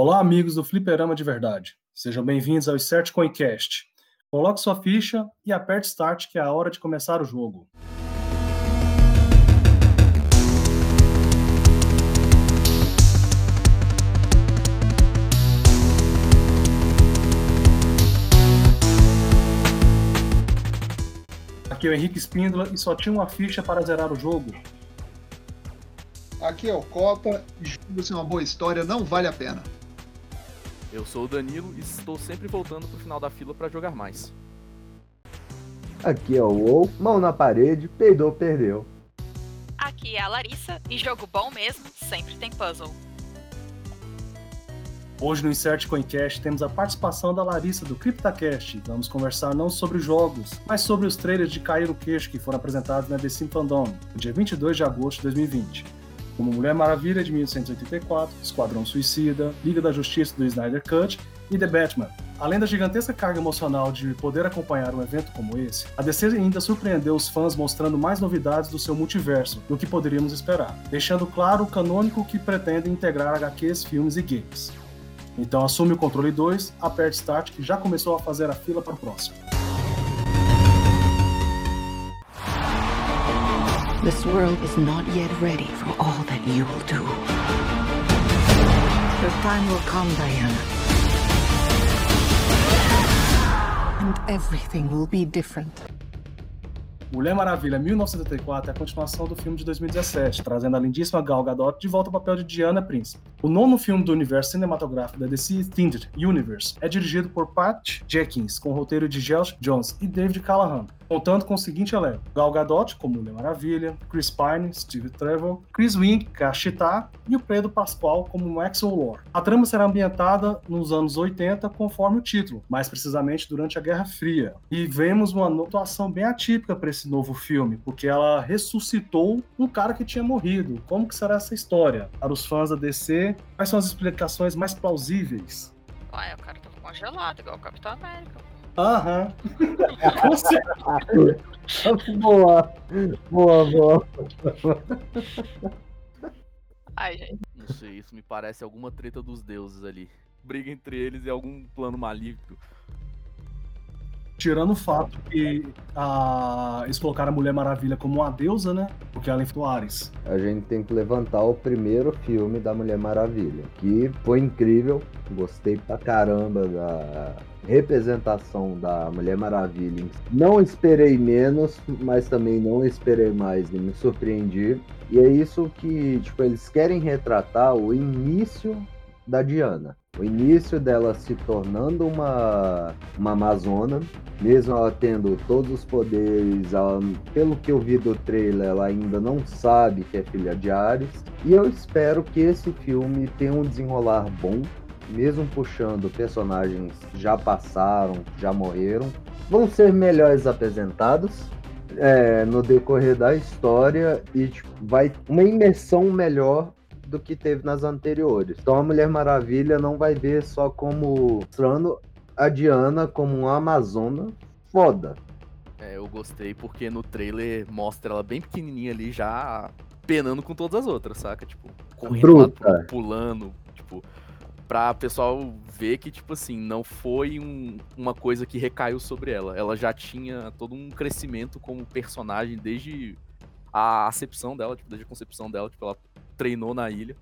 Olá, amigos do Fliperama de Verdade. Sejam bem-vindos ao Insert Coincast. Coloque sua ficha e aperte Start, que é a hora de começar o jogo. Aqui é o Henrique Espíndola e só tinha uma ficha para zerar o jogo. Aqui é o Copa e jogo uma boa história não vale a pena. Eu sou o Danilo e estou sempre voltando pro final da fila para jogar mais. Aqui é o WoW, mão na parede, peidou, perdeu. Aqui é a Larissa e jogo bom mesmo sempre tem puzzle. Hoje no Insert Coincast temos a participação da Larissa do CryptaCast. Vamos conversar não sobre jogos, mas sobre os trailers de cair o queixo que foram apresentados na The Sim Fandom, no dia 22 de agosto de 2020. Como Mulher Maravilha de 1984, Esquadrão Suicida, Liga da Justiça do Snyder Cut e The Batman. Além da gigantesca carga emocional de poder acompanhar um evento como esse, a DC ainda surpreendeu os fãs mostrando mais novidades do seu multiverso do que poderíamos esperar, deixando claro o canônico que pretende integrar HQs, filmes e games. Então assume o controle 2, aperte Start que já começou a fazer a fila para o próximo. This world is not yet ready for all that you will do. The time will come, Diana. And everything will be different. Mulher Maravilha 1984 é a continuação do filme de 2017, trazendo a lindíssima Gal Gadot de volta ao papel de Diana Prince. O nono filme do universo cinematográfico da DC Extended Universe é dirigido por Pat Jenkins, com roteiro de Josh Jones e David Callahan, contando com o seguinte elenco: Gal Gadot como Mulher Maravilha, Chris Pine, Steve Trevor, Chris Wing, que a Chita, e o Pedro Pascoal como Maxwell Lord. A trama será ambientada nos anos 80, conforme o título, mais precisamente durante a Guerra Fria. E vemos uma atuação bem atípica para esse novo filme, porque ela ressuscitou um cara que tinha morrido. Como que será essa história? Para os fãs da DC, quais são as explicações mais plausíveis? Ué, o cara tava congelado, igual o Capitão América. Aham. boa, boa, boa. Ai, gente. Não sei, isso me parece alguma treta dos deuses ali. Briga entre eles e algum plano maligno. Tirando o fato que a... eles colocaram a Mulher Maravilha como uma deusa, né? Porque ela enfrentou Ares. A gente tem que levantar o primeiro filme da Mulher Maravilha, que foi incrível. Gostei pra caramba da representação da Mulher Maravilha. Não esperei menos, mas também não esperei mais e me surpreendi. E é isso que, tipo, eles querem retratar o início da Diana. O início dela se tornando uma, uma Amazona, mesmo ela tendo todos os poderes, ela, pelo que eu vi do trailer, ela ainda não sabe que é filha de Ares. E eu espero que esse filme tenha um desenrolar bom, mesmo puxando personagens que já passaram, já morreram, vão ser melhores apresentados é, no decorrer da história e tipo, vai uma imersão melhor do que teve nas anteriores. Então a Mulher Maravilha não vai ver só como mostrando a Diana como uma Amazona foda. É, eu gostei porque no trailer mostra ela bem pequenininha ali já penando com todas as outras, saca? Tipo, correndo lá, pulando, tipo, pra pessoal ver que, tipo assim, não foi um- uma coisa que recaiu sobre ela. Ela já tinha todo um crescimento como personagem desde a acepção dela, tipo, desde a concepção dela, tipo, ela treinou na ilha,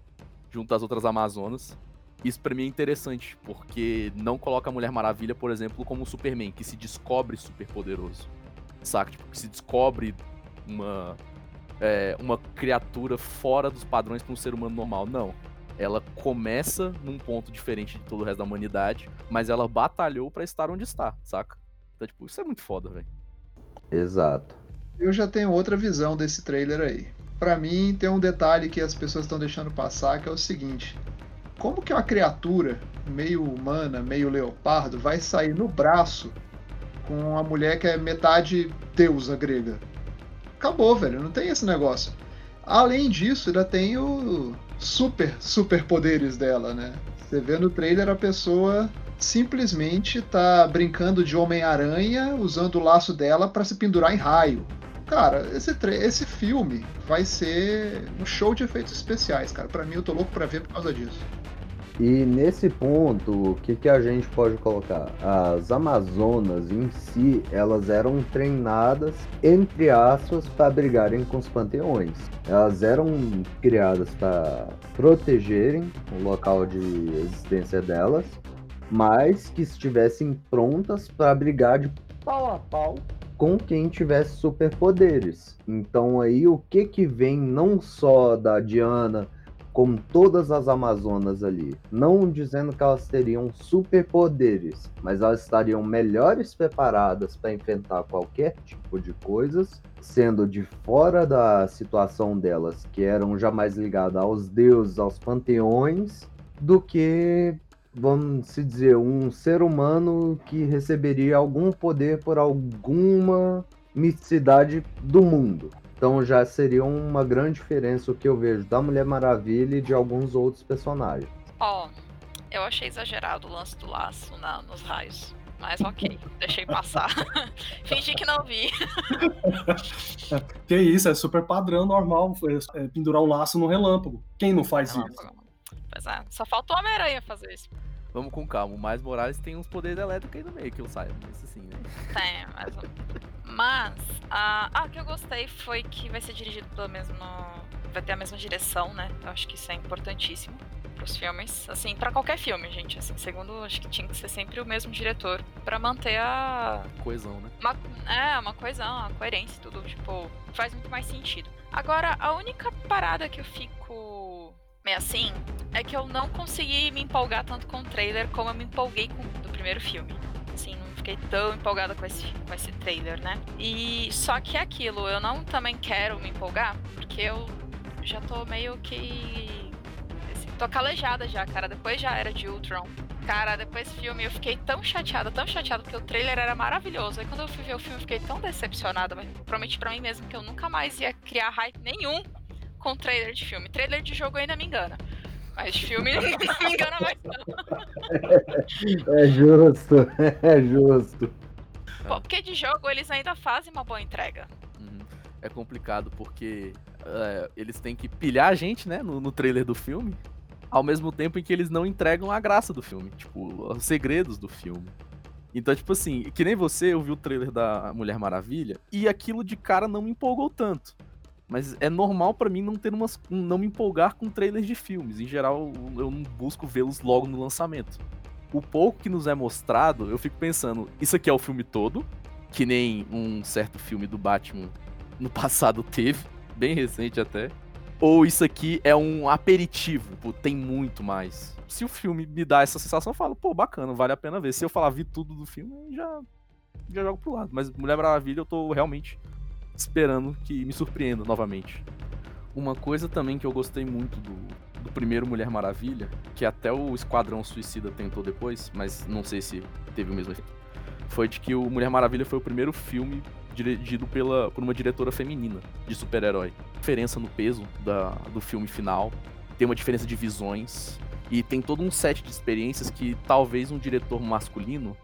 junto às outras Amazonas. Isso pra mim é interessante, porque não coloca a Mulher Maravilha, por exemplo, como o Superman, que se descobre super poderoso. Saca? Tipo, que se descobre uma, é, uma criatura fora dos padrões para um ser humano normal. Não. Ela começa num ponto diferente de todo o resto da humanidade, mas ela batalhou pra estar onde está, saca? Então, tipo, isso é muito foda, velho. Exato. Eu já tenho outra visão desse trailer aí. Pra mim, tem um detalhe que as pessoas estão deixando passar, que é o seguinte: como que uma criatura meio humana, meio leopardo, vai sair no braço com uma mulher que é metade deusa grega? Acabou, velho, não tem esse negócio. Além disso, ainda tem o super, super poderes dela, né? Você vê no trailer a pessoa simplesmente tá brincando de Homem-Aranha usando o laço dela pra se pendurar em raio. Cara, esse, esse filme vai ser um show de efeitos especiais, cara. Pra mim, eu tô louco pra ver por causa disso. E nesse ponto, o que, que a gente pode colocar? As Amazonas em si, elas eram treinadas, entre aspas, para brigarem com os panteões. Elas eram criadas para protegerem o local de existência delas, mas que estivessem prontas para brigar de pau a pau com quem tivesse superpoderes. Então aí o que que vem não só da Diana como todas as Amazonas ali, não dizendo que elas teriam superpoderes, mas elas estariam melhores preparadas para enfrentar qualquer tipo de coisas, sendo de fora da situação delas, que eram jamais ligadas aos deuses, aos panteões, do que vamos se dizer, um ser humano que receberia algum poder por alguma misticidade do mundo. Então já seria uma grande diferença o que eu vejo da Mulher Maravilha e de alguns outros personagens. Ó, eu achei exagerado o lance do laço na- nos raios. Mas ok, deixei passar. Fingi que não vi. Que isso, é super padrão, normal, foi, é, pendurar o laço no relâmpago. Quem não faz isso? Pois é, só faltou o Homem-Aranha fazer isso. Vamos com calma. O Mais Morales tem uns poderes elétricos aí no meio, que eu saiba. Isso sim, né? Tem, mas. Mas, ah, ah, o que eu gostei foi que vai ser dirigido pelo mesmo. Vai ter a mesma direção, né? Eu acho que isso é importantíssimo pros filmes. Assim, pra qualquer filme, gente. Assim, segundo, acho que tinha que ser sempre o mesmo diretor pra manter a. Coesão, né? Uma, é, uma coesão, uma coerência e tudo. Tipo, faz muito mais sentido. Agora, a única parada que eu fico meio assim é que eu não consegui me empolgar tanto com o trailer como eu me empolguei com do primeiro filme. Assim, não fiquei tão empolgada com esse, com esse trailer, né? E só que é aquilo, eu não também quero me empolgar, porque eu já tô meio que. assim, tô calejada já, cara. Depois já era de Ultron. Cara, depois desse filme eu fiquei tão chateada, tão chateada, porque o trailer era maravilhoso. Aí quando eu fui ver o filme eu fiquei tão decepcionada, mas prometi pra mim mesmo que eu nunca mais ia criar hype nenhum com trailer de filme. Trailer de jogo ainda me engana. Mas de filme não me engana mais não. É justo, é justo. Pô, porque de jogo eles ainda fazem uma boa entrega. Uhum. É complicado porque é, eles têm que pilhar a gente, né, no, no trailer do filme, ao mesmo tempo em que eles não entregam a graça do filme, tipo, os segredos do filme. Então, tipo assim, que nem você, eu vi o trailer da Mulher Maravilha e aquilo de cara não me empolgou tanto. Mas é normal pra mim não ter umas, não me empolgar com trailers de filmes. Em geral, eu não busco vê-los logo no lançamento. O pouco que nos é mostrado, eu fico pensando, isso aqui é o filme todo, que nem um certo filme do Batman no passado teve, bem recente até. Ou isso aqui é um aperitivo, pô, tem muito mais. Se o filme me dá essa sensação, eu falo, pô, bacana, vale a pena ver. Se eu falar vi tudo do filme, já, já jogo pro lado. Mas Mulher Maravilha eu tô realmente esperando que me surpreenda novamente. Uma coisa também que eu gostei muito do, do primeiro Mulher Maravilha, que até o Esquadrão Suicida tentou depois, mas não sei se teve o mesmo efeito, foi de que o Mulher Maravilha foi o primeiro filme dirigido pela, por uma diretora feminina de super-herói. Diferença no peso da, do filme final, tem uma diferença de visões, e tem todo um set de experiências que talvez um diretor masculino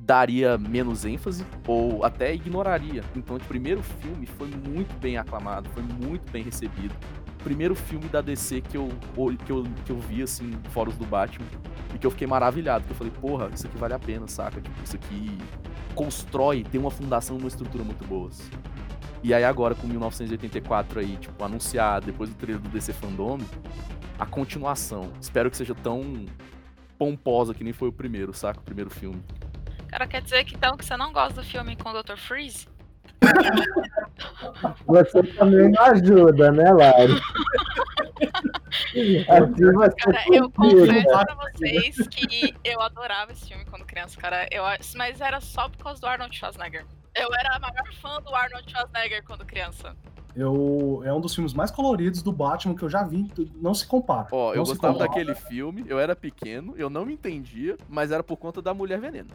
daria menos ênfase ou até ignoraria. Então, o primeiro filme foi muito bem aclamado, foi muito bem recebido. Primeiro filme da DC que eu, que eu, que eu vi, assim, fora os do Batman, e que eu fiquei maravilhado, que eu falei, porra, isso aqui vale a pena, saca? Tipo, isso aqui constrói, tem uma fundação, uma estrutura muito boas. E aí agora, com 1984 aí, tipo, anunciado, depois do trailer do DC Fandom, a continuação. Espero que seja tão pomposa que nem foi o primeiro, saca? O primeiro filme. Cara, quer dizer que então que você não gosta do filme com o Dr. Freeze? Você também não ajuda, né, Lari? Assim você Cara, eu complica. confesso pra vocês que eu adorava esse filme quando criança, cara. Eu, mas era só por causa do Arnold Schwarzenegger. Eu era a maior fã do Arnold Schwarzenegger quando criança. Eu, é um dos filmes mais coloridos do Batman que eu já vi, não se compara. Ó, eu Não se gostava compara. daquele filme, eu era pequeno, eu não me entendia, mas era por conta da mulher veneno.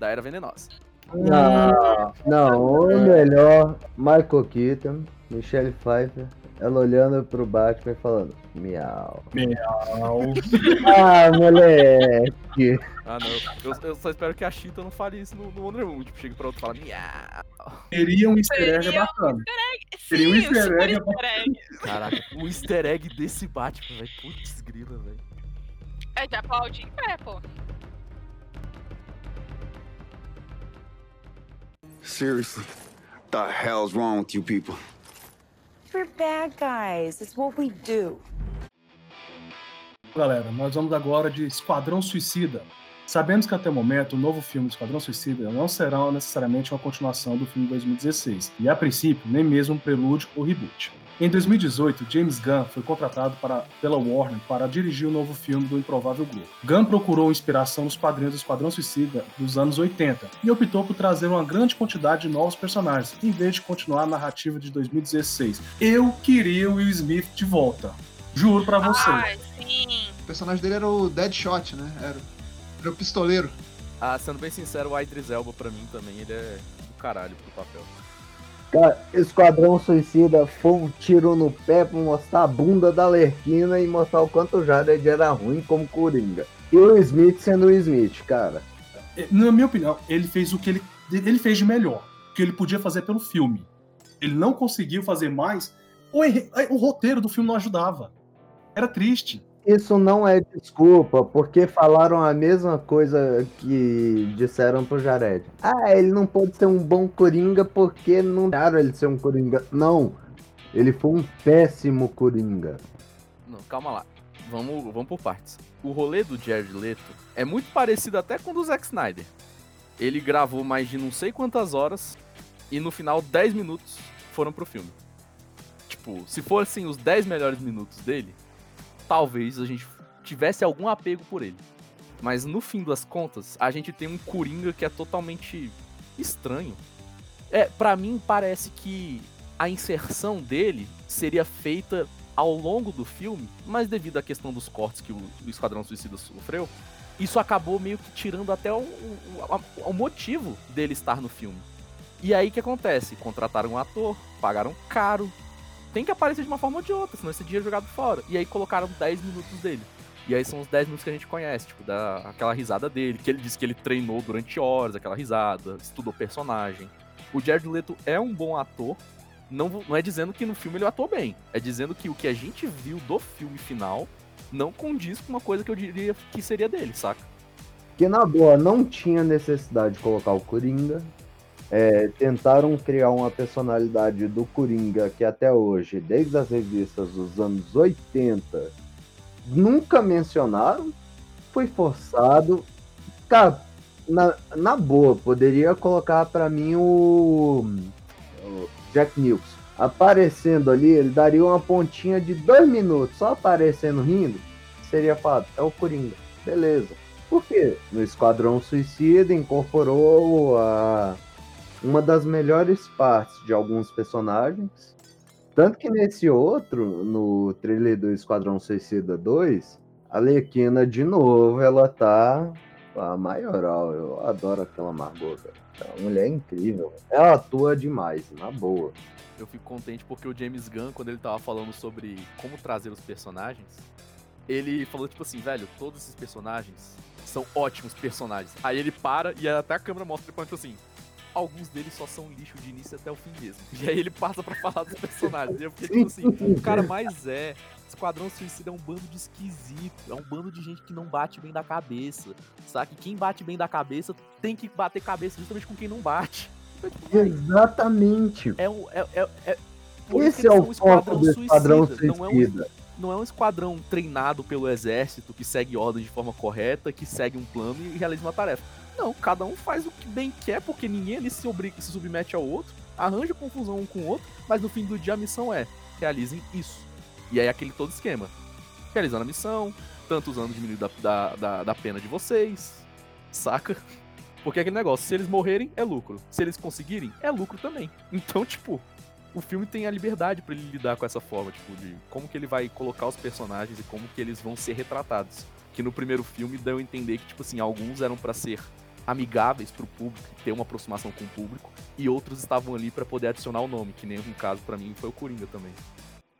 Da Era Venenosa. Não, não, o melhor, Michael Keaton, Michelle Pfeiffer, ela olhando pro Batman e falando, miau. Miau. Ah, moleque. Ah, não. Eu, eu só espero que a Cheetah não fale isso no, no Wonder Woman. Tipo, chega pra outro e fala, miau. Seria um easter egg Seria um bacana. Sim, Seria um easter super egg. easter egg. Caraca, o easter egg desse Batman, velho. Putz, grila, velho. É de aplaudir em pé, pô. Seriously, the hell's wrong with you people? We're bad guys. It's what we do. Galera, nós vamos agora de Esquadrão Suicida. Sabemos que até o momento o novo filme de Esquadrão Suicida não será necessariamente uma continuação do filme de 2016, e a princípio nem mesmo um prelúdio ou reboot. Em 2018, James Gunn foi contratado para, pela Warner para dirigir o novo filme do Improvável Grupo. Gunn procurou inspiração nos quadrinhos do Esquadrão Suicida dos anos 80 e optou por trazer uma grande quantidade de novos personagens, em vez de continuar a narrativa de 2016. Eu queria o Will Smith de volta. Juro pra vocês. Ai, sim. O personagem dele era o Deadshot, né? Era, era o pistoleiro. Ah, sendo bem sincero, o Idris Elba pra mim também, ele é do caralho pro papel. Cara, Esquadrão Suicida foi um tiro no pé pra mostrar a bunda da Lerquina e mostrar o quanto o Jared era ruim como Coringa. E o Smith sendo o Smith, cara. Na minha opinião, ele fez o que ele, ele fez de melhor, o que ele podia fazer pelo filme. Ele não conseguiu fazer mais. O, o roteiro do filme não ajudava. Era triste. Isso não é desculpa, porque falaram a mesma coisa que disseram pro Jared. Ah, ele não pode ser um bom Coringa porque não deixaram ele ser um Coringa. Não, ele foi um péssimo Coringa. Não, calma lá. Vamos, vamos por partes. O rolê do Jared Leto é muito parecido até com o do Zack Snyder. Ele gravou mais de não sei quantas horas e no final 10 minutos foram pro filme. Tipo, se fossem os 10 melhores minutos dele, talvez a gente tivesse algum apego por ele. Mas no fim das contas, a gente tem um Coringa que é totalmente estranho. É, para mim parece que a inserção dele seria feita ao longo do filme, mas devido à questão dos cortes que o, o Esquadrão Suicida sofreu, isso acabou meio que tirando até o, o, o motivo dele estar no filme. E aí o que acontece? Contrataram um ator, pagaram caro, tem que aparecer de uma forma ou de outra, senão esse dia é jogado fora. E aí colocaram 10 minutos dele. E aí são os 10 minutos que a gente conhece, tipo, da, aquela risada dele, que ele disse que ele treinou durante horas, aquela risada, estudou personagem. O Jared Leto é um bom ator, não, não é dizendo que no filme ele atuou bem, é dizendo que o que a gente viu do filme final não condiz com uma coisa que eu diria que seria dele, saca? Que na boa não tinha necessidade de colocar o Coringa. É, tentaram criar uma personalidade do Coringa que até hoje, desde as revistas dos anos 80, nunca mencionaram. Foi forçado. Cara, na, na boa, poderia colocar pra mim o, o Jack Nicholson. Aparecendo ali, ele daria uma pontinha de dois minutos, só aparecendo rindo. Seria fato, é o Coringa. Beleza. Por quê? No Esquadrão Suicida incorporou a, uma das melhores partes de alguns personagens. Tanto que nesse outro, no trailer do Esquadrão Suicida 2, a Lequina, de novo, ela tá a maioral. Eu adoro aquela Margot, velho. A mulher é incrível. Ela atua demais, na boa. Eu fico contente porque o James Gunn, quando ele tava falando sobre como trazer os personagens, ele falou tipo assim, velho, todos esses personagens são ótimos personagens. Aí ele para e até a câmera mostra ele falando tipo assim, alguns deles só são lixo de início até o fim mesmo. E aí ele passa pra falar dos personagens. Eu fiquei tipo assim, o cara mais é. Esquadrão Suicida é um bando de esquisito, é um bando de gente que não bate bem da cabeça, sabe? Quem bate bem da cabeça tem que bater cabeça justamente com quem não bate. Então, tipo, Exatamente. é um. É, é, é- Esse é o foco do Esquadrão suicida, Não é, um, Suicida. não é um esquadrão treinado pelo exército que segue ordem de forma correta, que segue um plano e realiza uma tarefa. Não, cada um faz o que bem quer, porque ninguém ali se, obriga, se submete ao outro, arranja confusão um com o outro, mas no fim do dia a missão é: realizem isso. E aí aquele todo esquema. Realizando a missão, tantos anos diminuindo da, da, da, da pena de vocês, saca? Porque é aquele negócio, se eles morrerem, é lucro. Se eles conseguirem, é lucro também. Então, tipo, o filme tem a liberdade pra ele lidar com essa forma, tipo, de como que ele vai colocar os personagens e como que eles vão ser retratados. Que no primeiro filme deu a entender que, tipo assim, alguns eram pra ser amigáveis pro público, ter uma aproximação com o público, e outros estavam ali pra poder adicionar o nome, que nem um caso pra mim foi o Coringa também.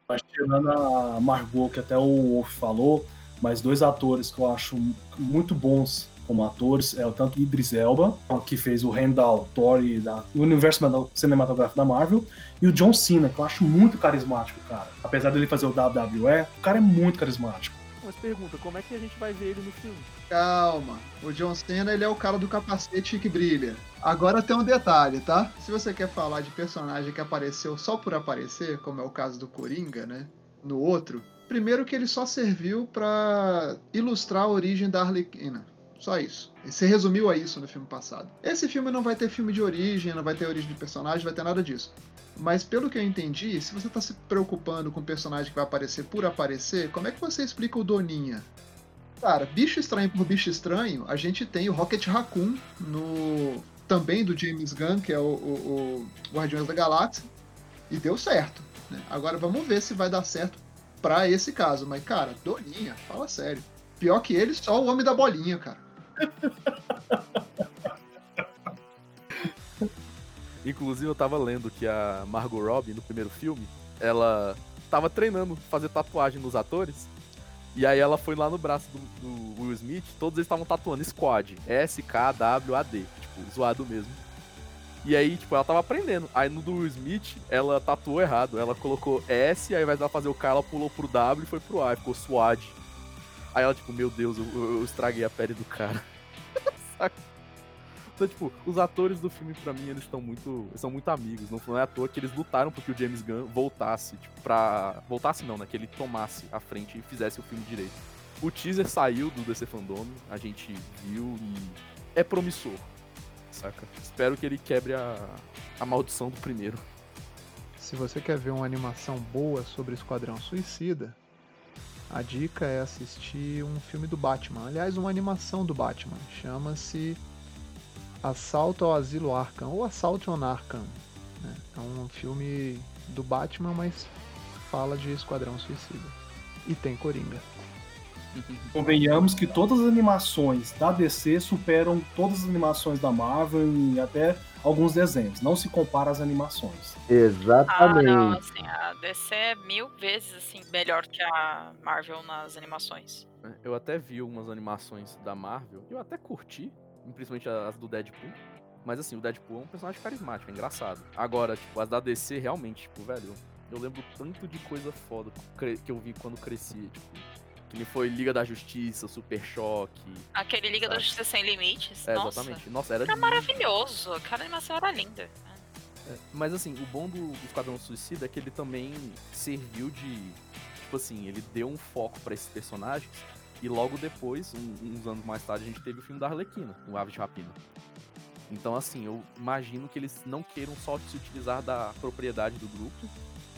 Mas tirando a Margot, que até o Wolf falou, mas dois atores que eu acho muito bons como atores é o tanto Idris Elba, que fez o Randall Thor da, universo cinematográfico da Marvel, e o John Cena, que eu acho muito carismático, cara. Apesar dele fazer o WWE, o cara é muito carismático. Mas pergunta, como é que a gente vai ver ele no filme? Calma. O John Cena, ele é o cara do capacete que brilha. Agora tem um detalhe, tá? Se você quer falar de personagem que apareceu só por aparecer, como é o caso do Coringa, né? No outro, primeiro que ele só serviu pra ilustrar a origem da Arlequina. Só isso. E se resumiu a isso no filme passado. Esse filme não vai ter filme de origem, não vai ter origem de personagem, vai ter nada disso. Mas pelo que eu entendi, se você tá se preocupando com o personagem que vai aparecer por aparecer, como é que você explica o Doninha? Cara, bicho estranho por bicho estranho, a gente tem o Rocket Raccoon no também do James Gunn, que é o, o, o Guardiões da Galáxia, e deu certo. Né? Agora vamos ver se vai dar certo para esse caso. Mas, cara, Doninha, fala sério. Pior que ele, só o Homem da Bolinha, cara. Inclusive, eu tava lendo que a Margot Robbie, no primeiro filme, ela tava treinando fazer tatuagem nos atores. E aí ela foi lá no braço do, do Will Smith, todos eles estavam tatuando Squad. S-K-W-A-D. Tipo, zoado mesmo. E aí, tipo, ela tava aprendendo. Aí no do Will Smith, ela tatuou errado. Ela colocou S, aí ao invés dela fazer o K, ela pulou pro W e foi pro A, ficou SWAD. Aí ela, tipo, meu Deus, eu, eu estraguei a pele do cara. Saca? Então, tipo, os atores do filme, pra mim, eles estão muito. Eles são muito amigos. Não é à toa que eles lutaram porque o James Gunn voltasse, tipo, pra. Voltasse não, né? Que ele tomasse a frente e fizesse o filme direito. O teaser saiu do DC Fandom, a gente viu e é promissor. Saca? Espero que ele quebre a, a maldição do primeiro. Se você quer ver uma animação boa sobre Esquadrão Suicida, a dica é assistir um filme do Batman. Aliás, uma animação do Batman. Chama-se Assalto ao Asilo Arkham, ou Assalto on Arkham. Né? É um filme do Batman, mas fala de Esquadrão Suicida. E tem Coringa. Convenhamos que todas as animações da DC superam todas as animações da Marvel e até alguns desenhos. Não se compara às animações. Exatamente. Ah, não, assim, a DC é mil vezes assim, melhor que a Marvel nas animações. Eu até vi algumas animações da Marvel, eu até curti, principalmente as do Deadpool. Mas assim, o Deadpool é um personagem carismático, é engraçado. Agora, tipo, as da DC realmente, tipo, velho, eu lembro tanto de coisa foda que eu vi quando cresci, tipo, que foi Liga da Justiça, Super Choque. Aquele Liga sabe? da Justiça Sem Limites. É, Nossa. exatamente. Nossa, era, era maravilhoso. Aquela animação era linda. É, mas assim, o bom do, do Esquadrão Suicida é que ele também serviu de. Tipo assim, ele deu um foco para esses personagens e logo depois, um, uns anos mais tarde, a gente teve o filme da Arlequina, o Ave de Rapina. Então, assim, eu imagino que eles não queiram só se utilizar da propriedade do grupo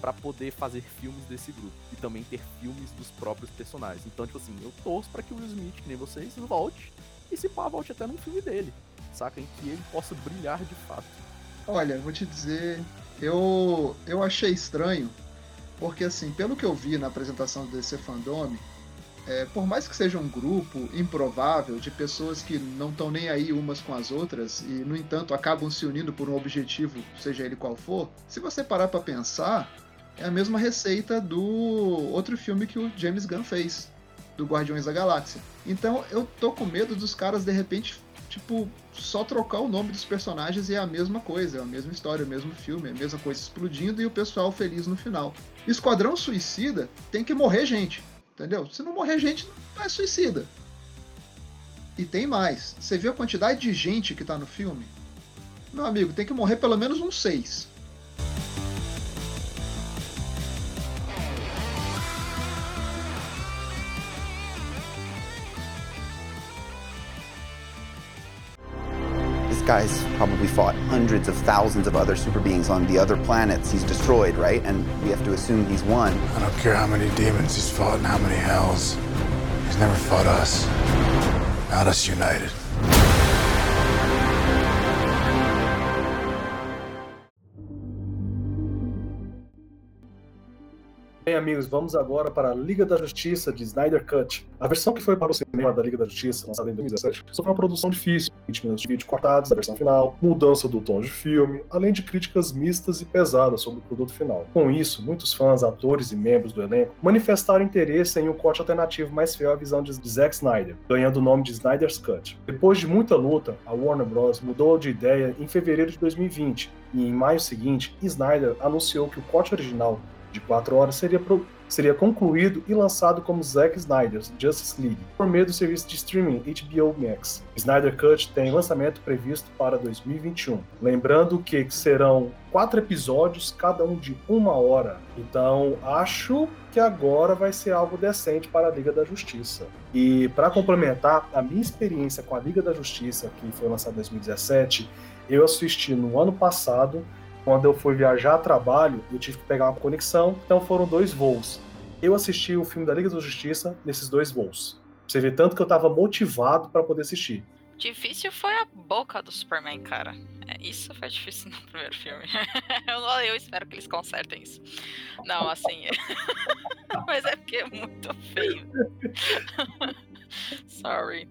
para poder fazer filmes desse grupo e também ter filmes dos próprios personagens. Então, tipo assim, eu torço para que o Will Smith, que nem vocês, volte e se pá, volte até num filme dele, saca? Em que ele possa brilhar de fato. Olha, vou te dizer, eu eu achei estranho, porque assim, pelo que eu vi na apresentação do DC Fandome, é, por mais que seja um grupo improvável de pessoas que não estão nem aí umas com as outras e, no entanto, acabam se unindo por um objetivo, seja ele qual for, se você parar para pensar, é a mesma receita do outro filme que o James Gunn fez, do Guardiões da Galáxia. Então eu tô com medo dos caras de repente, tipo, só trocar o nome dos personagens e é a mesma coisa, é a mesma história, é o mesmo filme, é a mesma coisa explodindo e o pessoal feliz no final. Esquadrão Suicida tem que morrer gente. Entendeu? Se não morrer gente, não é suicida. E tem mais. Você viu a quantidade de gente que tá no filme? Meu amigo, tem que morrer pelo menos uns seis. Guy's probably fought hundreds of thousands of other super beings on the other planets he's destroyed, right? And we have to assume he's won. I don't care how many demons he's fought and how many hells. He's never fought us. Not us united. Bem, amigos, vamos agora para a Liga da Justiça de Snyder Cut. A versão que foi para o cinema da Liga da Justiça, lançada em 2017, sofreu uma produção difícil, 20 minutos de vídeo cortados da versão final, mudança do tom de filme, além de críticas mistas e pesadas sobre o produto final. Com isso, muitos fãs, atores e membros do elenco manifestaram interesse em um corte alternativo mais fiel à visão de Zack Snyder, ganhando o nome de Snyder's Cut. Depois de muita luta, a Warner Bros. mudou de ideia em fevereiro de 2020, e em maio seguinte, Snyder anunciou que o corte original de 4 horas seria, pro, seria concluído e lançado como Zack Snyder's Justice League, por meio do serviço de streaming HBO Max. Snyder Cut tem lançamento previsto para 2021. Lembrando que serão quatro episódios, cada um de uma hora. Então, acho que agora vai ser algo decente para a Liga da Justiça. E para complementar a minha experiência com a Liga da Justiça, que foi lançada em 2017, eu assisti no ano passado quando eu fui viajar a trabalho, eu tive que pegar uma conexão, então foram dois voos. Eu assisti o filme da Liga da Justiça nesses dois voos. Você vê tanto que eu tava motivado para poder assistir. Difícil foi a boca do Superman, cara. É, isso foi difícil no primeiro filme. eu, eu espero que eles consertem isso. Não, assim. Mas é porque é muito feio. Sorry.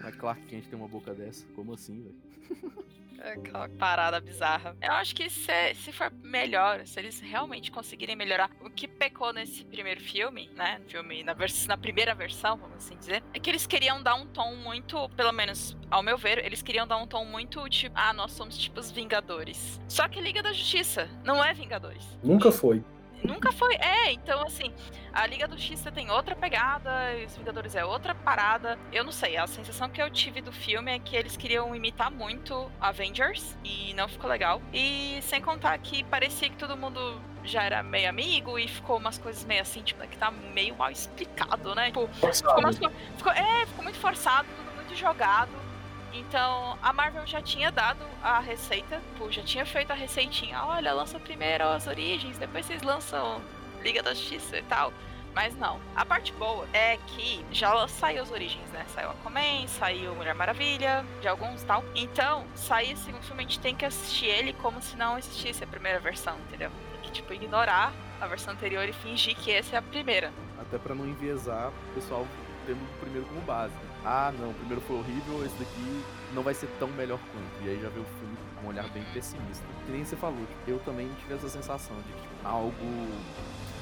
Mas Clark Kent tem uma boca dessa? Como assim, velho? Aquela parada bizarra. Eu acho que se, se for melhor, se eles realmente conseguirem melhorar o que pecou nesse primeiro filme, né? Filme na, vers na primeira versão, vamos assim dizer, é que eles queriam dar um tom muito, pelo menos ao meu ver, eles queriam dar um tom muito tipo, ah, nós somos tipo os Vingadores. Só que Liga da Justiça não é Vingadores. Nunca foi. Nunca foi. É, então assim, a Liga do Justiça tem outra pegada, os Vingadores é outra parada. Eu não sei, a sensação que eu tive do filme é que eles queriam imitar muito Avengers e não ficou legal. E sem contar que parecia que todo mundo já era meio amigo e ficou umas coisas meio assim, tipo, que tá meio mal explicado, né? Tipo, ficou, umas, ficou, é, ficou muito forçado, tudo muito jogado. Então, a Marvel já tinha dado a receita, já tinha feito a receitinha. Olha, lança primeiro as origens, depois vocês lançam Liga da Justiça e tal. Mas não. A parte boa é que já saiu as origens, né? Saiu Aquaman, saiu Mulher Maravilha, de alguns tal. Então, sair esse segundo filme, a gente tem que assistir ele como se não existisse a primeira versão, entendeu? Tem que, tipo, ignorar a versão anterior e fingir que essa é a primeira. Até para não enviesar o pessoal tendo o primeiro como base. Ah, não, o primeiro foi horrível, esse daqui não vai ser tão melhor quanto. E aí já vê o filme com um olhar bem pessimista. Que nem você falou, tipo, eu também tive essa sensação de que tipo, algo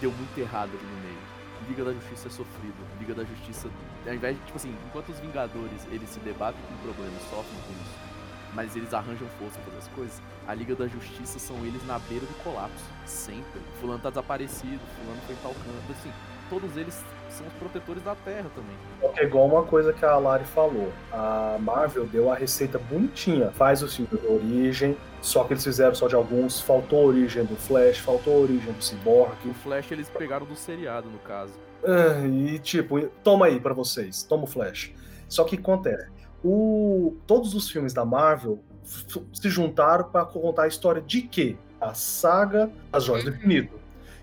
deu muito errado ali no meio. Liga da Justiça é sofrido. Liga da Justiça, ao invés de, tipo assim, enquanto os Vingadores eles se debatem com problemas, sofrem com isso, mas eles arranjam força para as coisas, a Liga da Justiça são eles na beira do colapso. Sempre. Fulano tá desaparecido, Fulano foi tal canto, assim todos eles são os protetores da Terra também. É igual uma coisa que a Lari falou. A Marvel deu a receita bonitinha. Faz o filme da origem, só que eles fizeram só de alguns. Faltou a origem do Flash, faltou a origem do Cyborg. O Flash eles pegaram do seriado, no caso. Ah, e tipo, toma aí para vocês, toma o Flash. Só que acontece, o, todos os filmes da Marvel se juntaram para contar a história de quê? A saga das Joias do Infinito.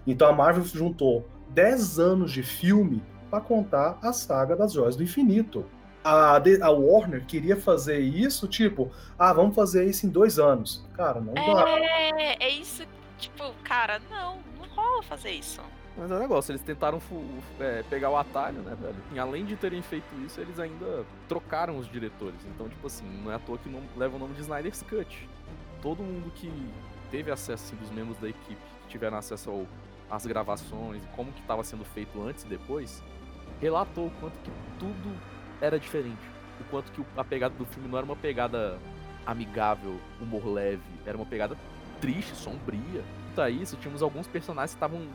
Então a Marvel juntou 10 anos de filme para contar a saga das Joias do Infinito. A, a, Warner queria fazer isso, tipo, ah, vamos fazer isso em dois anos. Cara, não dá. É, é isso, tipo, cara, não, não rola fazer isso. Mas é o um negócio, eles tentaram é, pegar o atalho, né, velho? E além de terem feito isso, eles ainda trocaram os diretores. Então, tipo assim, não é à toa que não leva o nome de Snyder's Cut. Todo mundo que teve acesso, assim, dos membros da equipe, que tiveram acesso ao as gravações, como que estava sendo feito antes e depois, relatou o quanto que tudo era diferente. O quanto que a pegada do filme não era uma pegada amigável, humor leve, era uma pegada triste, sombria. Tá isso, tínhamos alguns personagens que estavam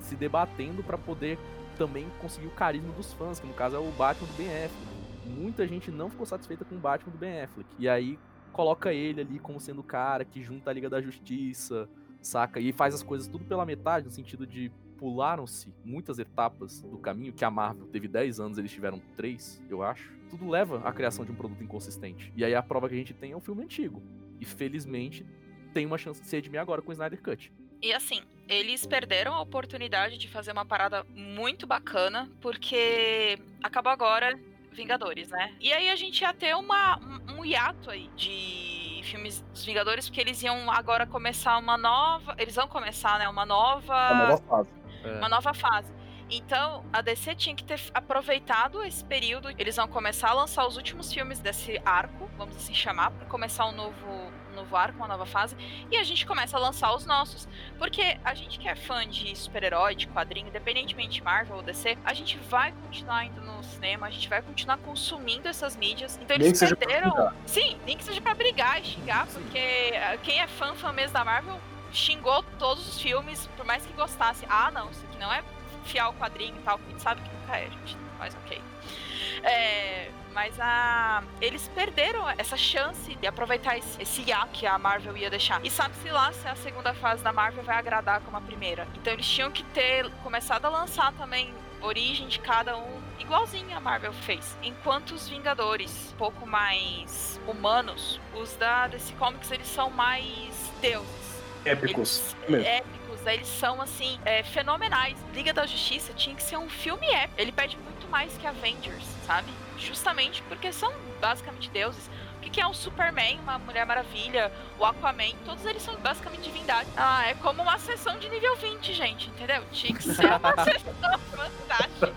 se debatendo para poder também conseguir o carisma dos fãs, que no caso é o Batman do Ben Affleck. Muita gente não ficou satisfeita com o Batman do Ben Affleck. E aí coloca ele ali como sendo o cara que junta a Liga da Justiça, saca? E faz as coisas tudo pela metade, no sentido de pularam-se muitas etapas do caminho, que a Marvel teve 10 anos, eles tiveram 3, eu acho. Tudo leva à criação de um produto inconsistente. E aí a prova que a gente tem é o filme antigo. E felizmente tem uma chance de se redimir agora com o Snyder Cut. E assim, eles perderam a oportunidade de fazer uma parada muito bacana, porque acabou agora Vingadores, né? E aí a gente ia ter uma, um hiato aí de filmes dos Vingadores, porque eles iam agora começar uma nova. Eles vão começar, né? Uma nova. Uma nova fase. É. Uma nova fase. Então, a DC tinha que ter aproveitado esse período. Eles vão começar a lançar os últimos filmes desse arco, vamos assim chamar, para começar um novo, um novo arco, uma nova fase. E a gente começa a lançar os nossos. Porque a gente que é fã de super-herói, de quadrinho, independentemente de Marvel ou DC, a gente vai continuar indo no cinema, a gente vai continuar consumindo essas mídias. Então eles nem perderam. Sim, nem que seja para brigar e xingar, porque eh, quem é fã, fã mesmo da Marvel, xingou todos os filmes, por mais que gostasse. Ah, não, isso aqui não é fiel ao quadrinho e tal. A gente sabe que nunca é, gente. Mas ok. É, mas a eles perderam essa chance de aproveitar esse, esse hiato que a Marvel ia deixar. E sabe-se lá se a segunda fase da Marvel vai agradar como a primeira. Então eles tinham que ter começado a lançar também origem de cada um igualzinho a Marvel fez. Enquanto os Vingadores, um pouco mais humanos, os da DC Comics eles são mais deuses. Épicos. Eles, épicos, eles são assim, é, fenomenais. Liga da Justiça tinha que ser um filme épico. Ele pede muito mais que Avengers, sabe? Justamente porque são basicamente deuses. O que, que é um Superman, uma Mulher Maravilha, o Aquaman? Todos eles são basicamente divindades. Ah, é como uma sessão de nível 20, gente, entendeu? Tinha que ser uma sessão fantástica.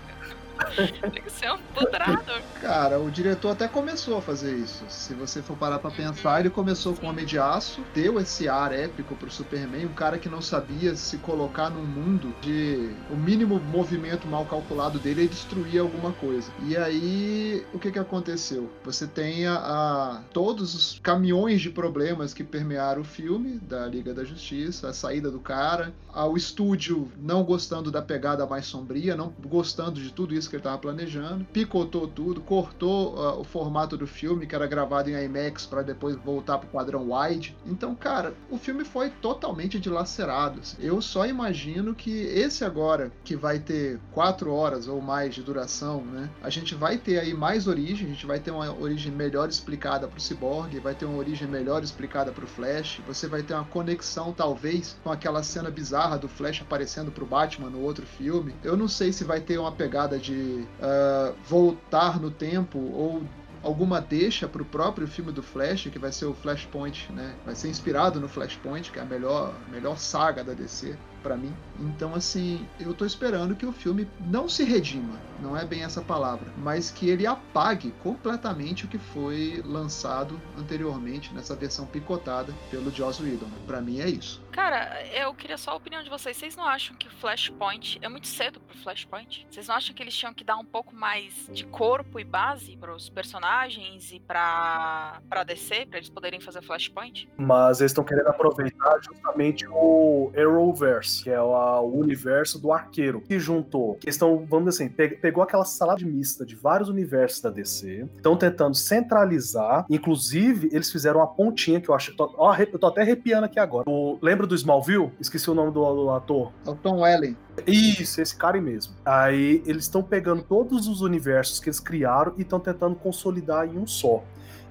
Tem que um. Cara, o diretor até começou a fazer isso. Se você for parar pra pensar, ele começou com Homem de Aço, deu esse ar épico pro Superman, um cara que não sabia se colocar num mundo de o mínimo movimento mal calculado dele e destruir alguma coisa. E aí, o que que aconteceu? Você tem a, a todos os caminhões de problemas que permearam o filme da Liga da Justiça, a saída do cara, ao estúdio não gostando da pegada mais sombria, não gostando de tudo isso que ele estava planejando, picotou tudo, cortou uh, o formato do filme, que era gravado em IMAX, para depois voltar para o padrão wide. Então, cara, o filme foi totalmente dilacerado. Eu só imagino que esse agora, que vai ter quatro horas ou mais de duração, né? A gente vai ter aí mais origem, a gente vai ter uma origem melhor explicada para o Cyborg, vai ter uma origem melhor explicada para o Flash, você vai ter uma conexão, talvez, com aquela cena bizarra do Flash aparecendo para o Batman no outro filme. Eu não sei se vai ter uma pegada de uh, voltar no tempo ou alguma deixa para o próprio filme do Flash, que vai ser o Flashpoint, né? Vai ser inspirado no Flashpoint, que é a melhor, melhor saga da DC para mim. Então, assim, eu tô esperando que o filme não se redima, não é bem essa palavra, mas que ele apague completamente o que foi lançado anteriormente nessa versão picotada pelo Joss Whedon. Para mim é isso. Cara, eu queria só a opinião de vocês. Vocês não acham que o Flashpoint é muito cedo pro Flashpoint? Vocês não acham que eles tinham que dar um pouco mais de corpo e base pros personagens e pra, pra DC, pra eles poderem fazer Flashpoint? Mas eles estão querendo aproveitar justamente o Arrowverse, que é o universo do arqueiro, que juntou, que estão, vamos dizer assim, pegou aquela salada mista de vários universos da DC, estão tentando centralizar, inclusive eles fizeram uma pontinha que eu acho, ó, eu tô até arrepiando aqui agora. O, lembra do Smallville? Esqueci o nome do, do ator. É o Tom Welling. Isso, esse cara mesmo. Aí eles estão pegando todos os universos que eles criaram e estão tentando consolidar em um só.